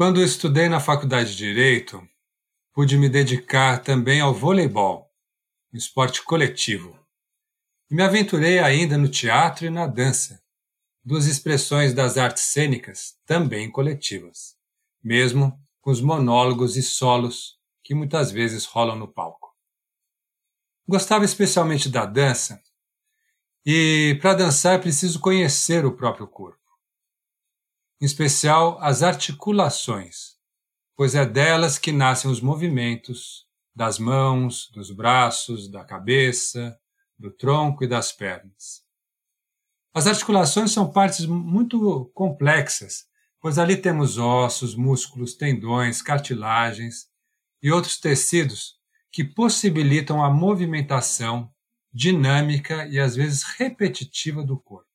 Quando estudei na Faculdade de Direito, pude me dedicar também ao voleibol, um esporte coletivo. E me aventurei ainda no teatro e na dança, duas expressões das artes cênicas também coletivas, mesmo com os monólogos e solos que muitas vezes rolam no palco. Gostava especialmente da dança, e para dançar é preciso conhecer o próprio corpo, em especial as articulações, pois é delas que nascem os movimentos das mãos, dos braços, da cabeça, do tronco e das pernas. As articulações são partes muito complexas, pois ali temos ossos, músculos, tendões, cartilagens e outros tecidos que possibilitam a movimentação dinâmica e às vezes repetitiva do corpo.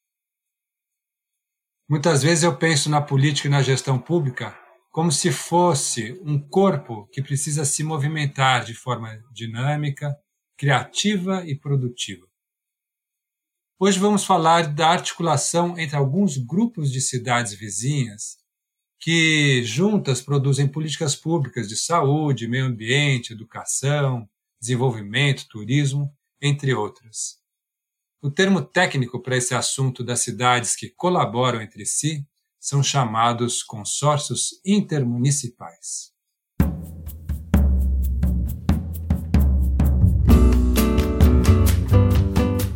Muitas vezes eu penso na política e na gestão pública como se fosse um corpo que precisa se movimentar de forma dinâmica, criativa e produtiva. Hoje vamos falar da articulação entre alguns grupos de cidades vizinhas que juntas produzem políticas públicas de saúde, meio ambiente, educação, desenvolvimento, turismo, entre outras. O termo técnico para esse assunto das cidades que colaboram entre si são chamados consórcios intermunicipais.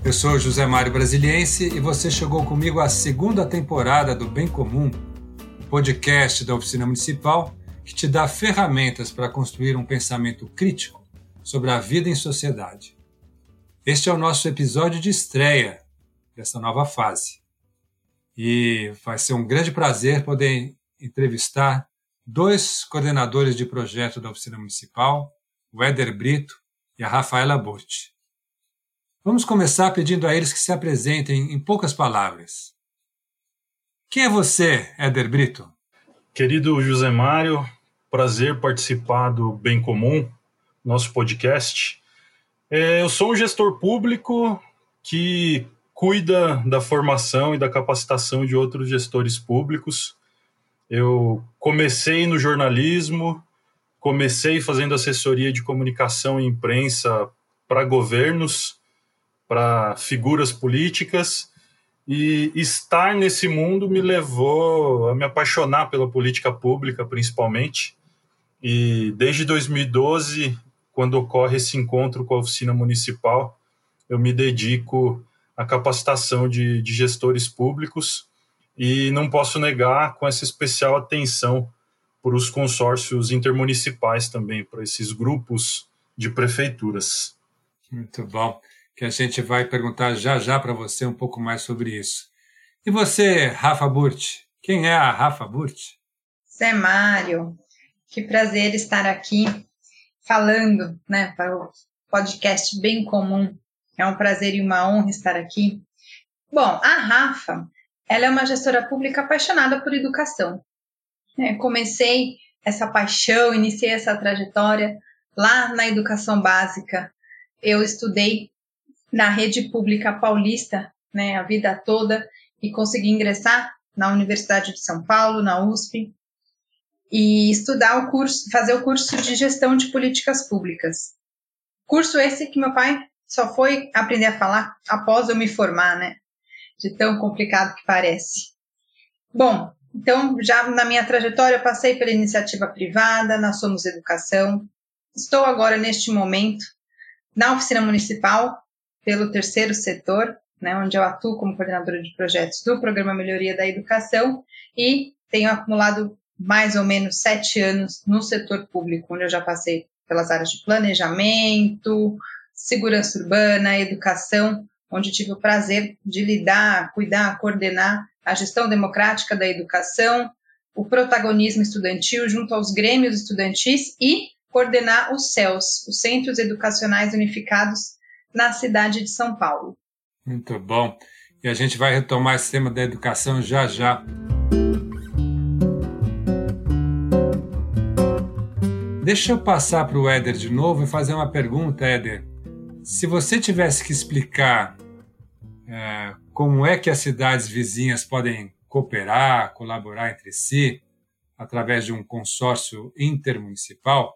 Eu sou José Mário Brasiliense e você chegou comigo à segunda temporada do Bem Comum, podcast da Oficina Municipal que te dá ferramentas para construir um pensamento crítico sobre a vida em sociedade. Este é o nosso episódio de estreia dessa nova fase. E vai ser um grande prazer poder entrevistar dois coordenadores de projeto da Oficina Municipal, o Éder Brito e a Rafaela Burti. Vamos começar pedindo a eles que se apresentem em poucas palavras. Quem é você, Éder Brito? Querido José Mário, prazer participar do Bem Comum, nosso podcast. É, eu sou um gestor público que cuida da formação e da capacitação de outros gestores públicos. Eu comecei no jornalismo, comecei fazendo assessoria de comunicação e imprensa para governos para figuras políticas e estar nesse mundo me levou a me apaixonar pela política pública, principalmente. E desde 2012, quando ocorre esse encontro com a oficina municipal, eu me dedico à capacitação de, de gestores públicos e não posso negar com essa especial atenção para os consórcios intermunicipais também, para esses grupos de prefeituras. Muito bom que a gente vai perguntar já já para você um pouco mais sobre isso. E você, Rafa Burt? Quem é a Rafa Burt? Zé Mário, que prazer estar aqui falando né, para o podcast bem comum. É um prazer e uma honra estar aqui. Bom, a Rafa, ela é uma gestora pública apaixonada por educação. É, comecei essa paixão, iniciei essa trajetória lá na educação básica. Eu estudei na rede pública paulista, né, a vida toda, e consegui ingressar na Universidade de São Paulo, na USP, e estudar o curso, fazer o curso de gestão de políticas públicas. Curso esse que meu pai só foi aprender a falar após eu me formar, né? De tão complicado que parece. Bom, então já na minha trajetória eu passei pela iniciativa privada, nós somos educação. Estou agora neste momento na oficina municipal pelo terceiro setor, né, onde eu atuo como coordenadora de projetos do Programa Melhoria da Educação e tenho acumulado mais ou menos sete anos no setor público, onde eu já passei pelas áreas de planejamento, segurança urbana, educação, onde tive o prazer de lidar, cuidar, coordenar a gestão democrática da educação, o protagonismo estudantil junto aos grêmios estudantis e coordenar os CELS, os Centros Educacionais Unificados na cidade de São Paulo. Muito bom. E a gente vai retomar esse tema da educação já já. Deixa eu passar para o Éder de novo e fazer uma pergunta, Éder. Se você tivesse que explicar é, como é que as cidades vizinhas podem cooperar, colaborar entre si, através de um consórcio intermunicipal,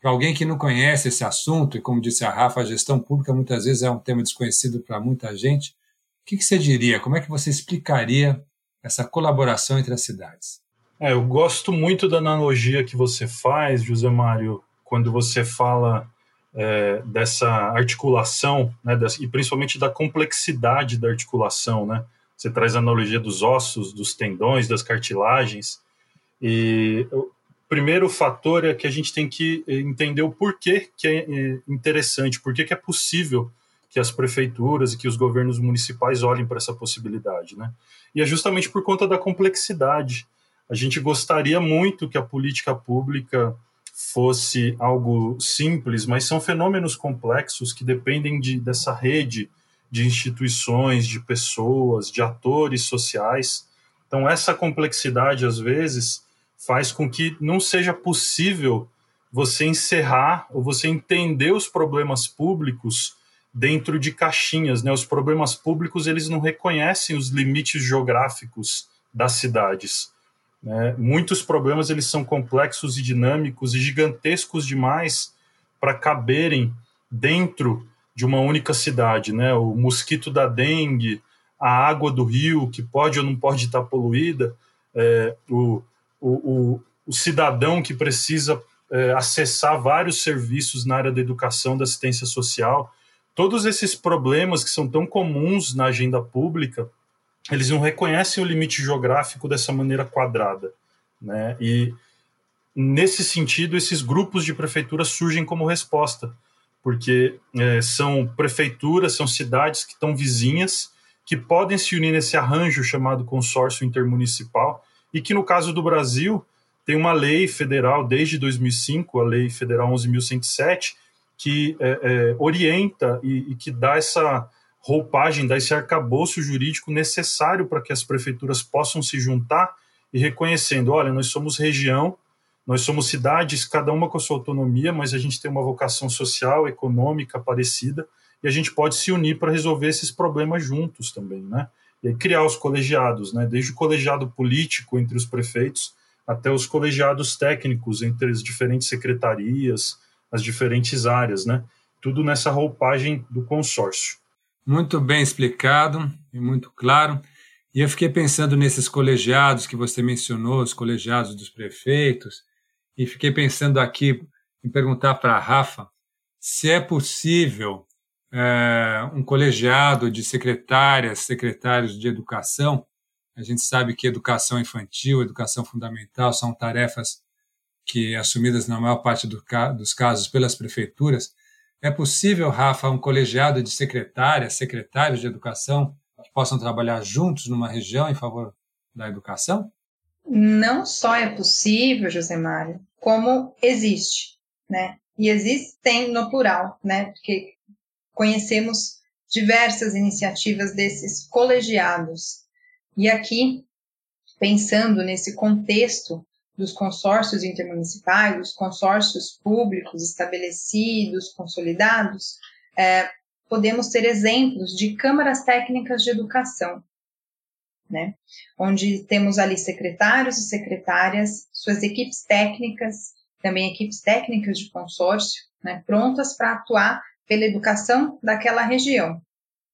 para alguém que não conhece esse assunto, e como disse a Rafa, a gestão pública muitas vezes é um tema desconhecido para muita gente, o que, que você diria? Como é que você explicaria essa colaboração entre as cidades? É, eu gosto muito da analogia que você faz, José Mário, quando você fala é, dessa articulação, né, dessa, e principalmente da complexidade da articulação, né? Você traz a analogia dos ossos, dos tendões, das cartilagens, e primeiro fator é que a gente tem que entender o porquê que é, é interessante, porquê que é possível que as prefeituras e que os governos municipais olhem para essa possibilidade, né? E é justamente por conta da complexidade. A gente gostaria muito que a política pública fosse algo simples, mas são fenômenos complexos que dependem de, dessa rede de instituições, de pessoas, de atores sociais. Então, essa complexidade, às vezes, faz com que não seja possível você encerrar ou você entender os problemas públicos dentro de caixinhas, né? Os problemas públicos eles não reconhecem os limites geográficos das cidades. Né? Muitos problemas eles são complexos e dinâmicos e gigantescos demais para caberem dentro de uma única cidade, né? O mosquito da dengue, a água do rio que pode ou não pode estar poluída, é, o, o, o, o cidadão que precisa é, acessar vários serviços na área da educação, da assistência social, todos esses problemas que são tão comuns na agenda pública, eles não reconhecem o limite geográfico dessa maneira quadrada, né? E nesse sentido, esses grupos de prefeituras surgem como resposta, porque é, são prefeituras, são cidades que estão vizinhas, que podem se unir nesse arranjo chamado consórcio intermunicipal e que no caso do Brasil tem uma lei federal desde 2005, a Lei Federal 11.107, que é, é, orienta e, e, que dá essa roupagem, dá esse arcabouço jurídico necessário para que as prefeituras possam se juntar e reconhecendo, olha, nós somos região, nós somos cidades, cada uma com a sua autonomia, mas a gente tem uma vocação social, econômica parecida, e a gente pode se unir para resolver esses problemas juntos também, né? e criar os colegiados, né? desde o colegiado político entre os prefeitos até os colegiados técnicos entre as diferentes secretarias, as diferentes áreas, né? tudo nessa roupagem do consórcio. Muito bem explicado e muito claro. E eu fiquei pensando nesses colegiados que você mencionou, os colegiados dos prefeitos, e fiquei pensando aqui em perguntar para a Rafa se é possível é, um colegiado de secretárias, secretários de educação. A gente sabe que educação infantil, educação fundamental são tarefas que assumidas na maior parte do, dos casos pelas prefeituras. É possível, Rafa, um colegiado de secretárias, secretários de educação que possam trabalhar juntos numa região em favor da educação? Não só é possível, José Mário, como existe, né? E existem no plural, né? Porque conhecemos diversas iniciativas desses colegiados. E aqui, pensando nesse contexto dos consórcios intermunicipais, dos consórcios públicos estabelecidos, consolidados, é, podemos ter exemplos de câmaras técnicas de educação, né? onde temos ali secretários e secretárias, suas equipes técnicas, também equipes técnicas de consórcio, né, prontas para atuar pela educação daquela região.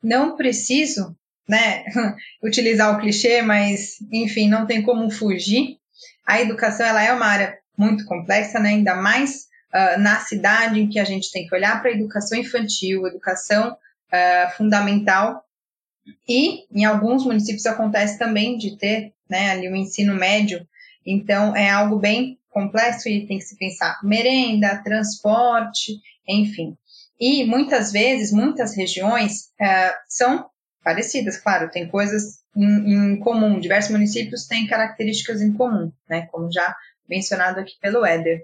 Não preciso né, utilizar o clichê, mas, enfim, não tem como fugir. A educação ela é uma área muito complexa, né, ainda mais uh, na cidade em que a gente tem que olhar para a educação infantil, educação uh, fundamental, e em alguns municípios acontece também de ter né, ali o ensino médio, então é algo bem complexo e tem que se pensar merenda, transporte, enfim. E muitas vezes, muitas regiões é, são parecidas, claro, tem coisas em, em, comum, diversos municípios têm características em comum, né, como já mencionado aqui pelo Éder.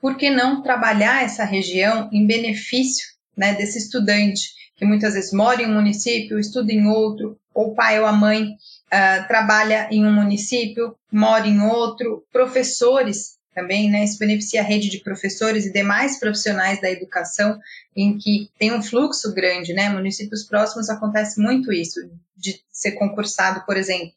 Por que não trabalhar essa região em benefício né, desse estudante que muitas vezes mora em um município, estuda em outro, ou o pai ou a mãe uh, trabalha em um município, mora em outro, professores também, né? Isso beneficia a rede de professores e demais profissionais da educação, em que tem um fluxo grande, né? Municípios próximos acontece muito isso, de ser concursado, por exemplo,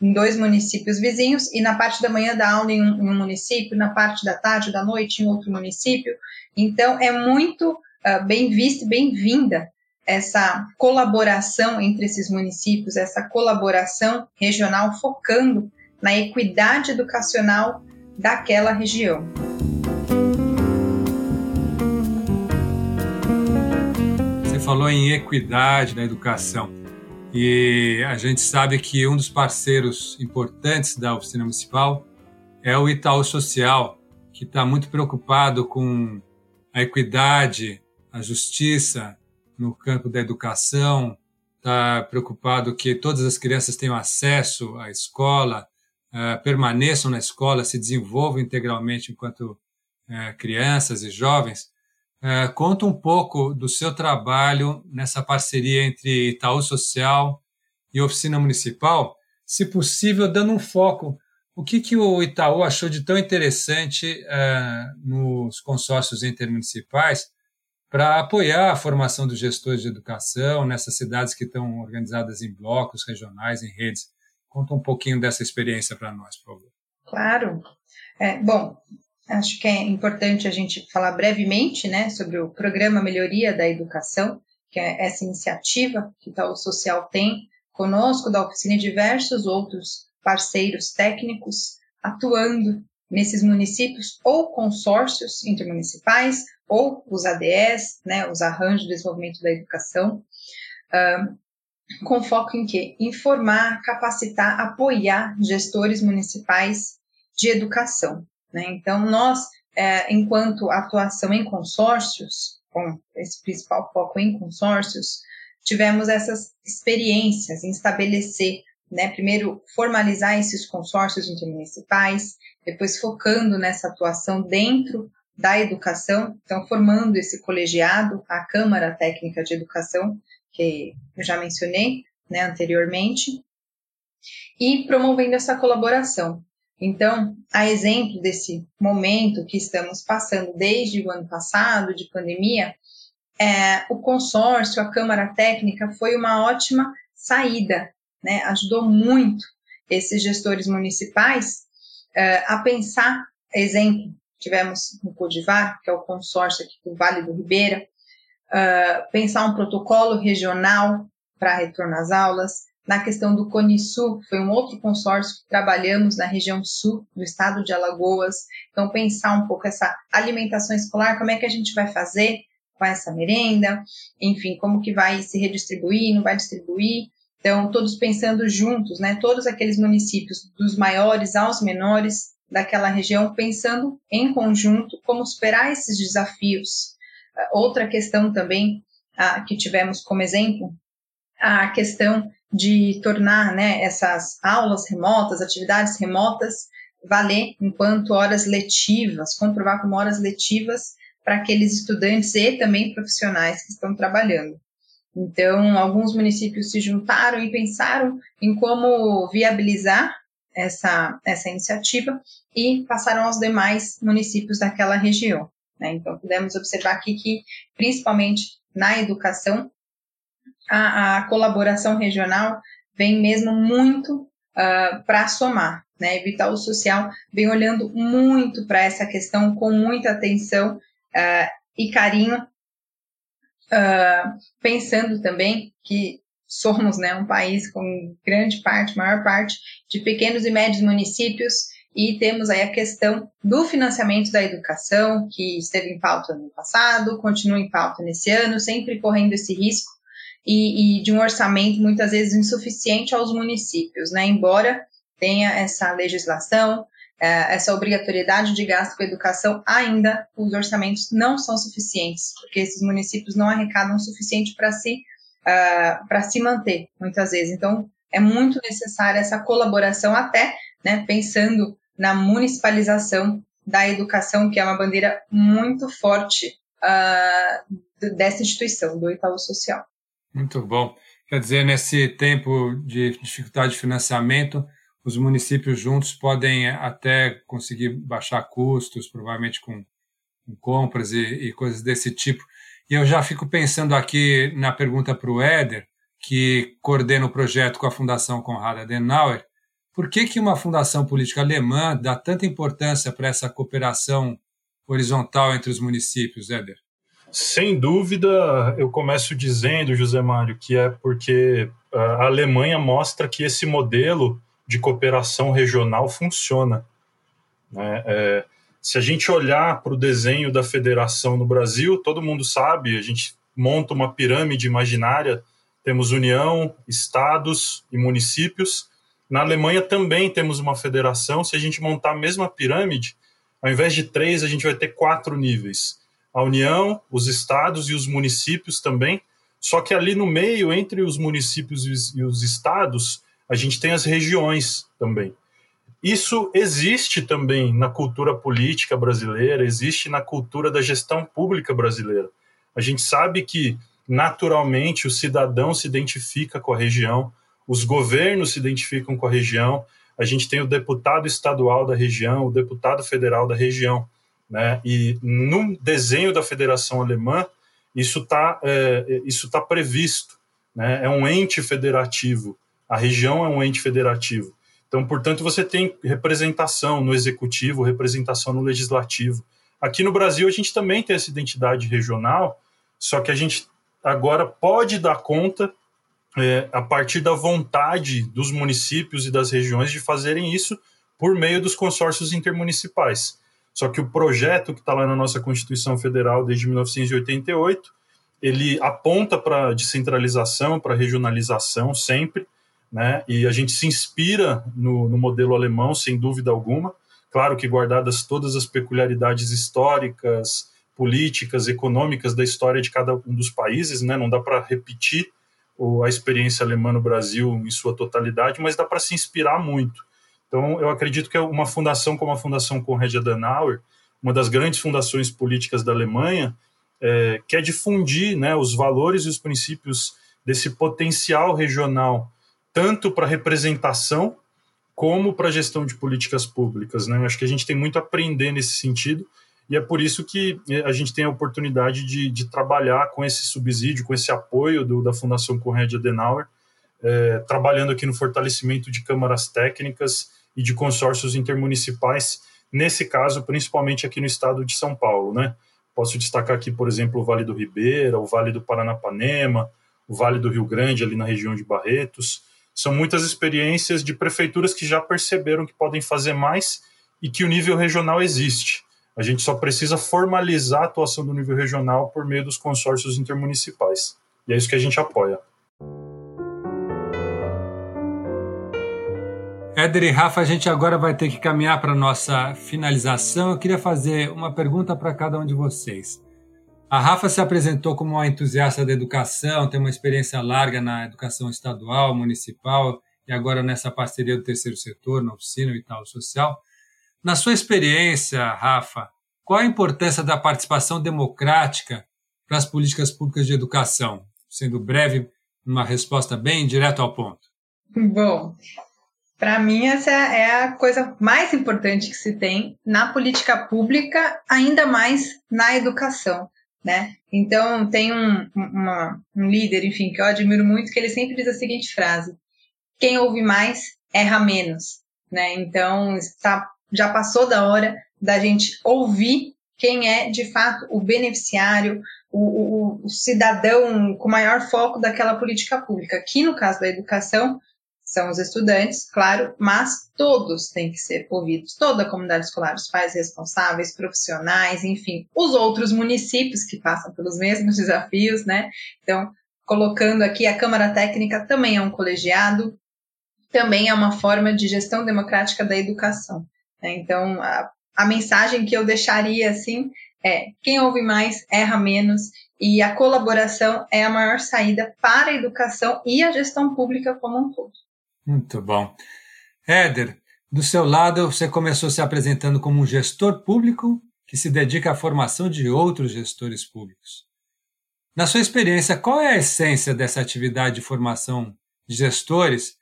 em dois municípios vizinhos e na parte da manhã dá aula em um, em um município, na parte da tarde, da noite em outro município. Então, é muito uh, bem vista e bem-vinda essa colaboração entre esses municípios, essa colaboração regional focando na equidade educacional daquela região. Você falou em equidade na educação. E a gente sabe que um dos parceiros importantes da oficina municipal é o Itaú Social, que está muito preocupado com a equidade, a justiça no campo da educação, está preocupado que todas as crianças tenham acesso à escola, uh, permaneçam na escola, se desenvolvam integralmente enquanto uh, crianças e jovens. Uh, conta um pouco do seu trabalho nessa parceria entre Itaú Social e Oficina Municipal, se possível, dando um foco. O que, que o Itaú achou de tão interessante nos consórcios intermunicipais para apoiar a formação dos gestores de educação nessas cidades que estão organizadas em blocos regionais, em redes? Conta um pouquinho dessa experiência para nós, por favor. Claro. É, bom, acho que é importante a gente falar brevemente né, sobre o Programa Melhoria da Educação, que é essa iniciativa que o Social tem conosco da oficina e diversos outros parceiros técnicos atuando nesses municípios ou consórcios intermunicipais ou os ADS, né, os Arranjos de Desenvolvimento da Educação, com foco em quê? Informar, capacitar, apoiar gestores municipais de educação. Né? Então, nós, é, enquanto atuação em consórcios, com esse principal foco em consórcios, tivemos essas experiências em estabelecer, né, primeiro formalizar esses consórcios intermunicipais, depois focando nessa atuação dentro da educação, então formando esse colegiado, a Câmara Técnica de Educação, que eu já mencionei né, anteriormente, e promovendo essa colaboração. Então, a exemplo desse momento que estamos passando desde o ano passado, de pandemia, é, o consórcio, a Câmara Técnica, foi uma ótima saída, né? ajudou muito esses gestores municipais é, a pensar, exemplo, tivemos no Codivar, que é o consórcio aqui do Vale do Ribeira, uh, pensar um protocolo regional para retorno às aulas, na questão do ConiSul, foi um outro consórcio que trabalhamos na região sul do estado de Alagoas. Então, pensar um pouco essa alimentação escolar, como é que a gente vai fazer com essa merenda, enfim, como que vai se redistribuir, não vai distribuir. Então, todos pensando juntos, né? Todos aqueles municípios, dos maiores aos menores daquela região, pensando em conjunto como superar esses desafios. Outra questão também ah, que tivemos como exemplo, a questão de tornar né, essas aulas remotas, atividades remotas, valer enquanto horas letivas, comprovar como horas letivas para aqueles estudantes e também profissionais que estão trabalhando. Então, alguns municípios se juntaram e pensaram em como viabilizar essa, essa iniciativa e passaram aos demais municípios daquela região. Né? Então, pudemos observar aqui que, principalmente na educação, a, a colaboração regional vem mesmo muito uh, ah, para somar. Né? Vital Social vem olhando muito para essa questão com muita atenção uh, e carinho, uh, pensando também que somos né, um país com grande parte, maior parte, de pequenos e médios municípios e temos aí a questão do financiamento da educação, que esteve em pauta no passado, continua em pauta nesse ano, sempre correndo esse risco e, e de um orçamento muitas vezes insuficiente aos municípios, né? Embora tenha essa legislação, é, essa obrigatoriedade de gasto com educação, ainda os orçamentos não são suficientes, porque esses municípios não arrecadam o suficiente para se, uh, para se manter, muitas vezes. Então, é muito necessária essa colaboração, até né, pensando na municipalização da educação, que é uma bandeira muito forte uh, dessa instituição, do Itaú Social. Muito bom. Quer dizer, nesse tempo de dificuldade de financiamento, os municípios juntos podem até conseguir baixar custos, provavelmente com, com compras e, e, coisas desse tipo. E eu já fico pensando aqui na pergunta para o Éder, que coordena o projeto com a Fundação Conrad Adenauer, Por que, que uma fundação política alemã dá tanta importância para essa cooperação horizontal entre os municípios, Éder? Sem dúvida, eu começo dizendo, José Mário, que é porque a Alemanha mostra que esse modelo de cooperação regional funciona. Né? É, se a gente olhar para o desenho da federação no Brasil, todo mundo sabe, a gente monta uma pirâmide imaginária, temos União, estados e municípios. Na Alemanha também temos uma federação. Se a gente montar a mesma pirâmide, ao invés de três, a gente vai ter quatro níveis: a União, os estados e os municípios também. Só que ali no meio, entre os municípios e os estados, a gente tem as regiões também. Isso existe também na cultura política brasileira, existe na cultura da gestão pública brasileira. A gente sabe que, naturalmente, o cidadão se identifica com a região, os governos se identificam com a região, a gente tem o deputado estadual da região, o deputado federal da região. Né? E no desenho da Federação Alemã, isso está é, isso tá previsto. Né? É um ente federativo. A região é um ente federativo. Então, portanto, você tem representação no executivo, representação no legislativo. Aqui no Brasil, a gente também tem essa identidade regional, só que a gente agora pode dar conta, é, a partir da vontade dos municípios e das regiões, de fazerem isso por meio dos consórcios intermunicipais. Só que o projeto que está lá na nossa Constituição Federal desde 1988, ele aponta para descentralização, para regionalização sempre, né? E a gente se inspira no, no, modelo alemão, sem dúvida alguma. Claro que guardadas todas as peculiaridades históricas, políticas, econômicas da história de cada um dos países, né? Não dá para repetir o, a experiência alemã no Brasil em sua totalidade, mas dá para se inspirar muito. Então, eu acredito que uma fundação como a Fundação Konrad Adenauer, uma das grandes fundações políticas da Alemanha, é, quer difundir né, os valores e os princípios desse potencial regional tanto para representação como para gestão de políticas públicas. Né? Acho que a gente tem muito a aprender nesse sentido e é por isso que eh, a gente tem a oportunidade de, de trabalhar com esse subsídio, com esse apoio do, da Fundação Conrad Adenauer, é, trabalhando aqui no fortalecimento de câmaras técnicas e de consórcios intermunicipais, nesse caso, principalmente aqui no estado de São Paulo. Né? Posso destacar aqui, por exemplo, o Vale do Ribeira, o Vale do Paranapanema, o Vale do Rio Grande, ali na região de Barretos, são muitas experiências de prefeituras que já perceberam que podem fazer mais e que o nível regional existe. A gente só precisa formalizar a atuação do nível regional por meio dos consórcios intermunicipais. E é isso que a gente apoia. Éder e Rafa, a gente agora vai ter que caminhar para a nossa finalização. Eu queria fazer uma pergunta para cada um de vocês. A Rafa se apresentou como uma entusiasta da educação, tem uma experiência larga na educação estadual, municipal e agora nessa parceria do terceiro setor, na oficina e tal social. Na sua experiência, Rafa, qual a importância da participação democrática para as políticas públicas de educação? Sendo breve, uma resposta bem direto ao ponto. Bom, para mim essa é a coisa mais importante que se tem na política pública, ainda mais na educação né? Então, tem um, uma, um líder, enfim, que eu admiro muito, que ele sempre diz a seguinte frase: quem ouve mais erra menos, né? Então, está, já passou da hora da gente ouvir quem é de fato o beneficiário, o, o, o cidadão com maior foco daquela política pública. Aqui no caso da educação, são os estudantes, claro, mas todos têm que ser ouvidos, toda a comunidade escolar, os pais responsáveis, profissionais, enfim, os outros municípios que passam pelos mesmos desafios, né? Então, colocando aqui, a Câmara Técnica também é um colegiado, também é uma forma de gestão democrática da educação. Né? Então, a, a mensagem que eu deixaria assim é: quem ouve mais erra menos e a colaboração é a maior saída para a educação e a gestão pública como um todo. Muito bom. Éder, do seu lado, você começou se apresentando como um gestor público que se dedica à formação de outros gestores públicos. Na sua experiência, qual é a essência dessa atividade de formação de gestores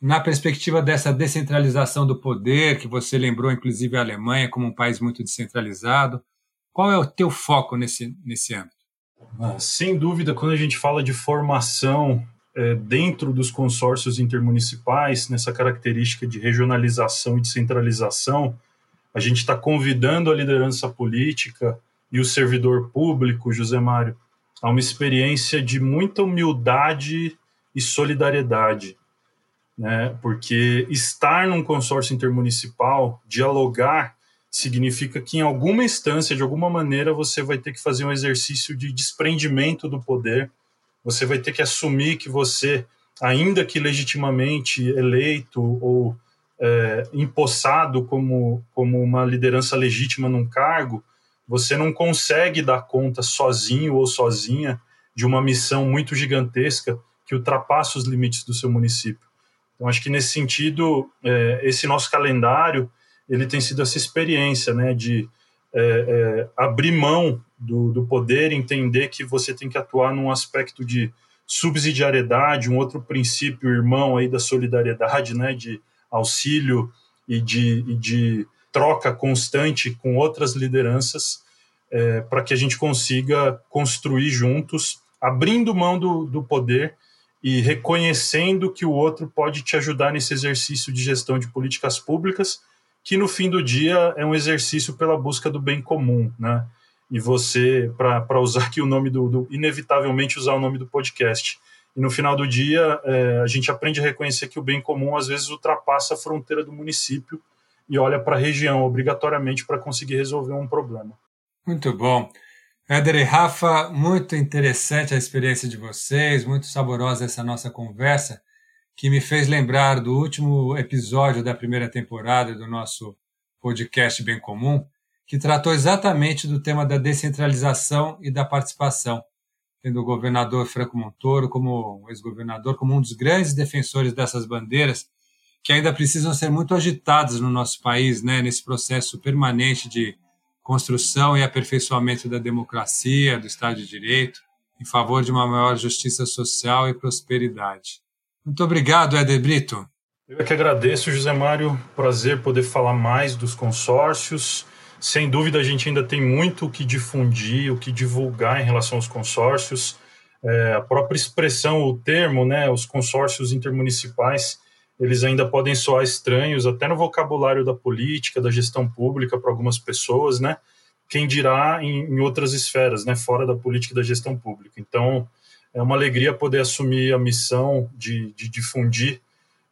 na perspectiva dessa descentralização do poder, que você lembrou, inclusive, a Alemanha como um país muito descentralizado? Qual é o teu foco nesse, nesse âmbito? Ah, sem dúvida, quando a gente fala de formação é, dentro dos consórcios intermunicipais, nessa característica de regionalização e descentralização, a gente está convidando a liderança política e o servidor público, José Mário, a uma experiência de muita humildade e solidariedade. Né? Porque estar num consórcio intermunicipal, dialogar, significa que em alguma instância, de alguma maneira, você vai ter que fazer um exercício de desprendimento do poder você vai ter que assumir que você, ainda que legitimamente eleito ou é, empossado como, como uma liderança legítima num cargo, você não consegue dar conta sozinho ou sozinha de uma missão muito gigantesca que ultrapassa os limites do seu município. Então, acho que nesse sentido, é, esse nosso calendário ele tem sido essa experiência, né, de é, é, abrir mão do, do poder, entender que você tem que atuar num aspecto de subsidiariedade, um outro princípio irmão aí da solidariedade, né, de auxílio e de, e de troca constante com outras lideranças, é, para que a gente consiga construir juntos, abrindo mão do, do poder e reconhecendo que o outro pode te ajudar nesse exercício de gestão de políticas públicas, que no fim do dia é um exercício pela busca do bem comum, né? e você, para usar aqui o nome do, do, inevitavelmente usar o nome do podcast. E no final do dia, é, a gente aprende a reconhecer que o bem comum às vezes ultrapassa a fronteira do município e olha para a região obrigatoriamente para conseguir resolver um problema. Muito bom. Éder e Rafa, muito interessante a experiência de vocês, muito saborosa essa nossa conversa, que me fez lembrar do último episódio da primeira temporada do nosso podcast Bem Comum, que tratou exatamente do tema da descentralização e da participação, tendo o governador Franco Montoro como ex-governador, como um dos grandes defensores dessas bandeiras, que ainda precisam ser muito agitadas no nosso país, né, nesse processo permanente de construção e aperfeiçoamento da democracia, do Estado de Direito, em favor de uma maior justiça social e prosperidade. Muito obrigado, Éder Brito. Eu é que agradeço, José Mário. Prazer poder falar mais dos consórcios sem dúvida, a gente ainda tem muito o que difundir, o que divulgar em relação aos consórcios. É, a própria expressão, o termo, né, os consórcios intermunicipais, eles ainda podem soar estranhos, até no vocabulário da política, da gestão pública para algumas pessoas, né? Quem dirá em, em, outras esferas, né, fora da política e da gestão pública. Então, é uma alegria poder assumir a missão de, de difundir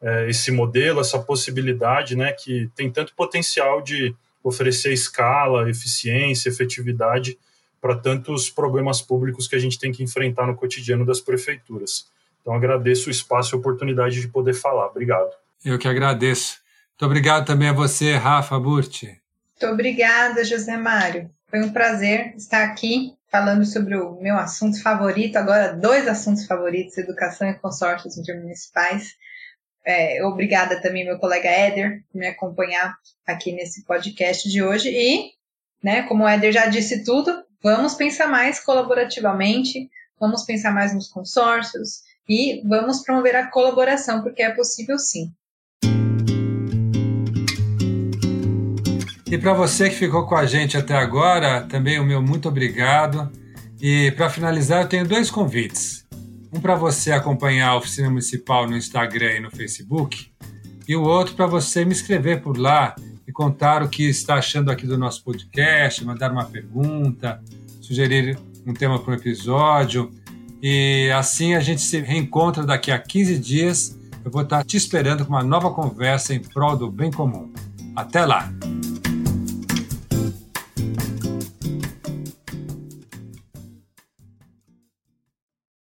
é, esse modelo, essa possibilidade, né, que tem tanto potencial de oferecer escala, eficiência, efetividade para tantos problemas públicos que a gente tem que enfrentar no cotidiano das prefeituras. Então agradeço o espaço e a oportunidade de poder falar. Obrigado. Eu que agradeço. Muito obrigado também a você, Rafa Burti. Muito obrigada, José Mário. Foi um prazer estar aqui falando sobre o meu assunto favorito, agora dois assuntos favoritos, educação e consórcios intermunicipais. É, obrigada também meu colega Éder por me acompanhar aqui nesse podcast de hoje. E, né, como o Éder já disse tudo, vamos pensar mais colaborativamente, vamos pensar mais nos consórcios e vamos promover a colaboração, porque é possível sim. E para você que ficou com a gente até agora, também o meu muito obrigado. E para finalizar, eu tenho dois convites. Um para você acompanhar a oficina municipal no Instagram e no Facebook, e o outro para você me escrever por lá e contar o que está achando aqui do nosso podcast, mandar uma pergunta, sugerir um tema para um episódio. E assim a gente se reencontra daqui a 15 dias. Eu vou estar te esperando com uma nova conversa em prol do bem comum. Até lá!